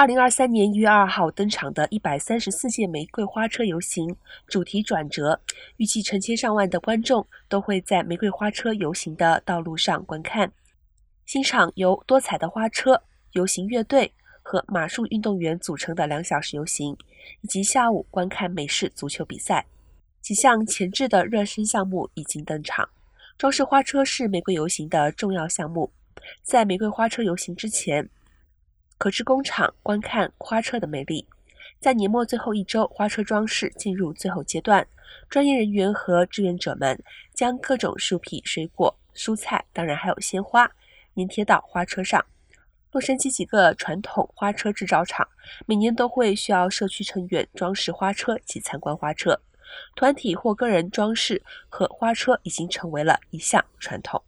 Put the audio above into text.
二零二三年一月二号登场的一百三十四届玫瑰花车游行主题转折，预计成千上万的观众都会在玫瑰花车游行的道路上观看，欣赏由多彩的花车、游行乐队和马术运动员组成的两小时游行，以及下午观看美式足球比赛。几项前置的热身项目已经登场，装饰花车是玫瑰游行的重要项目。在玫瑰花车游行之前。可至工厂观看花车的魅力。在年末最后一周，花车装饰进入最后阶段。专业人员和志愿者们将各种树皮、水果、蔬菜，当然还有鲜花，粘贴到花车上。洛杉矶几个传统花车制造厂每年都会需要社区成员装饰花车及参观花车。团体或个人装饰和花车已经成为了一项传统。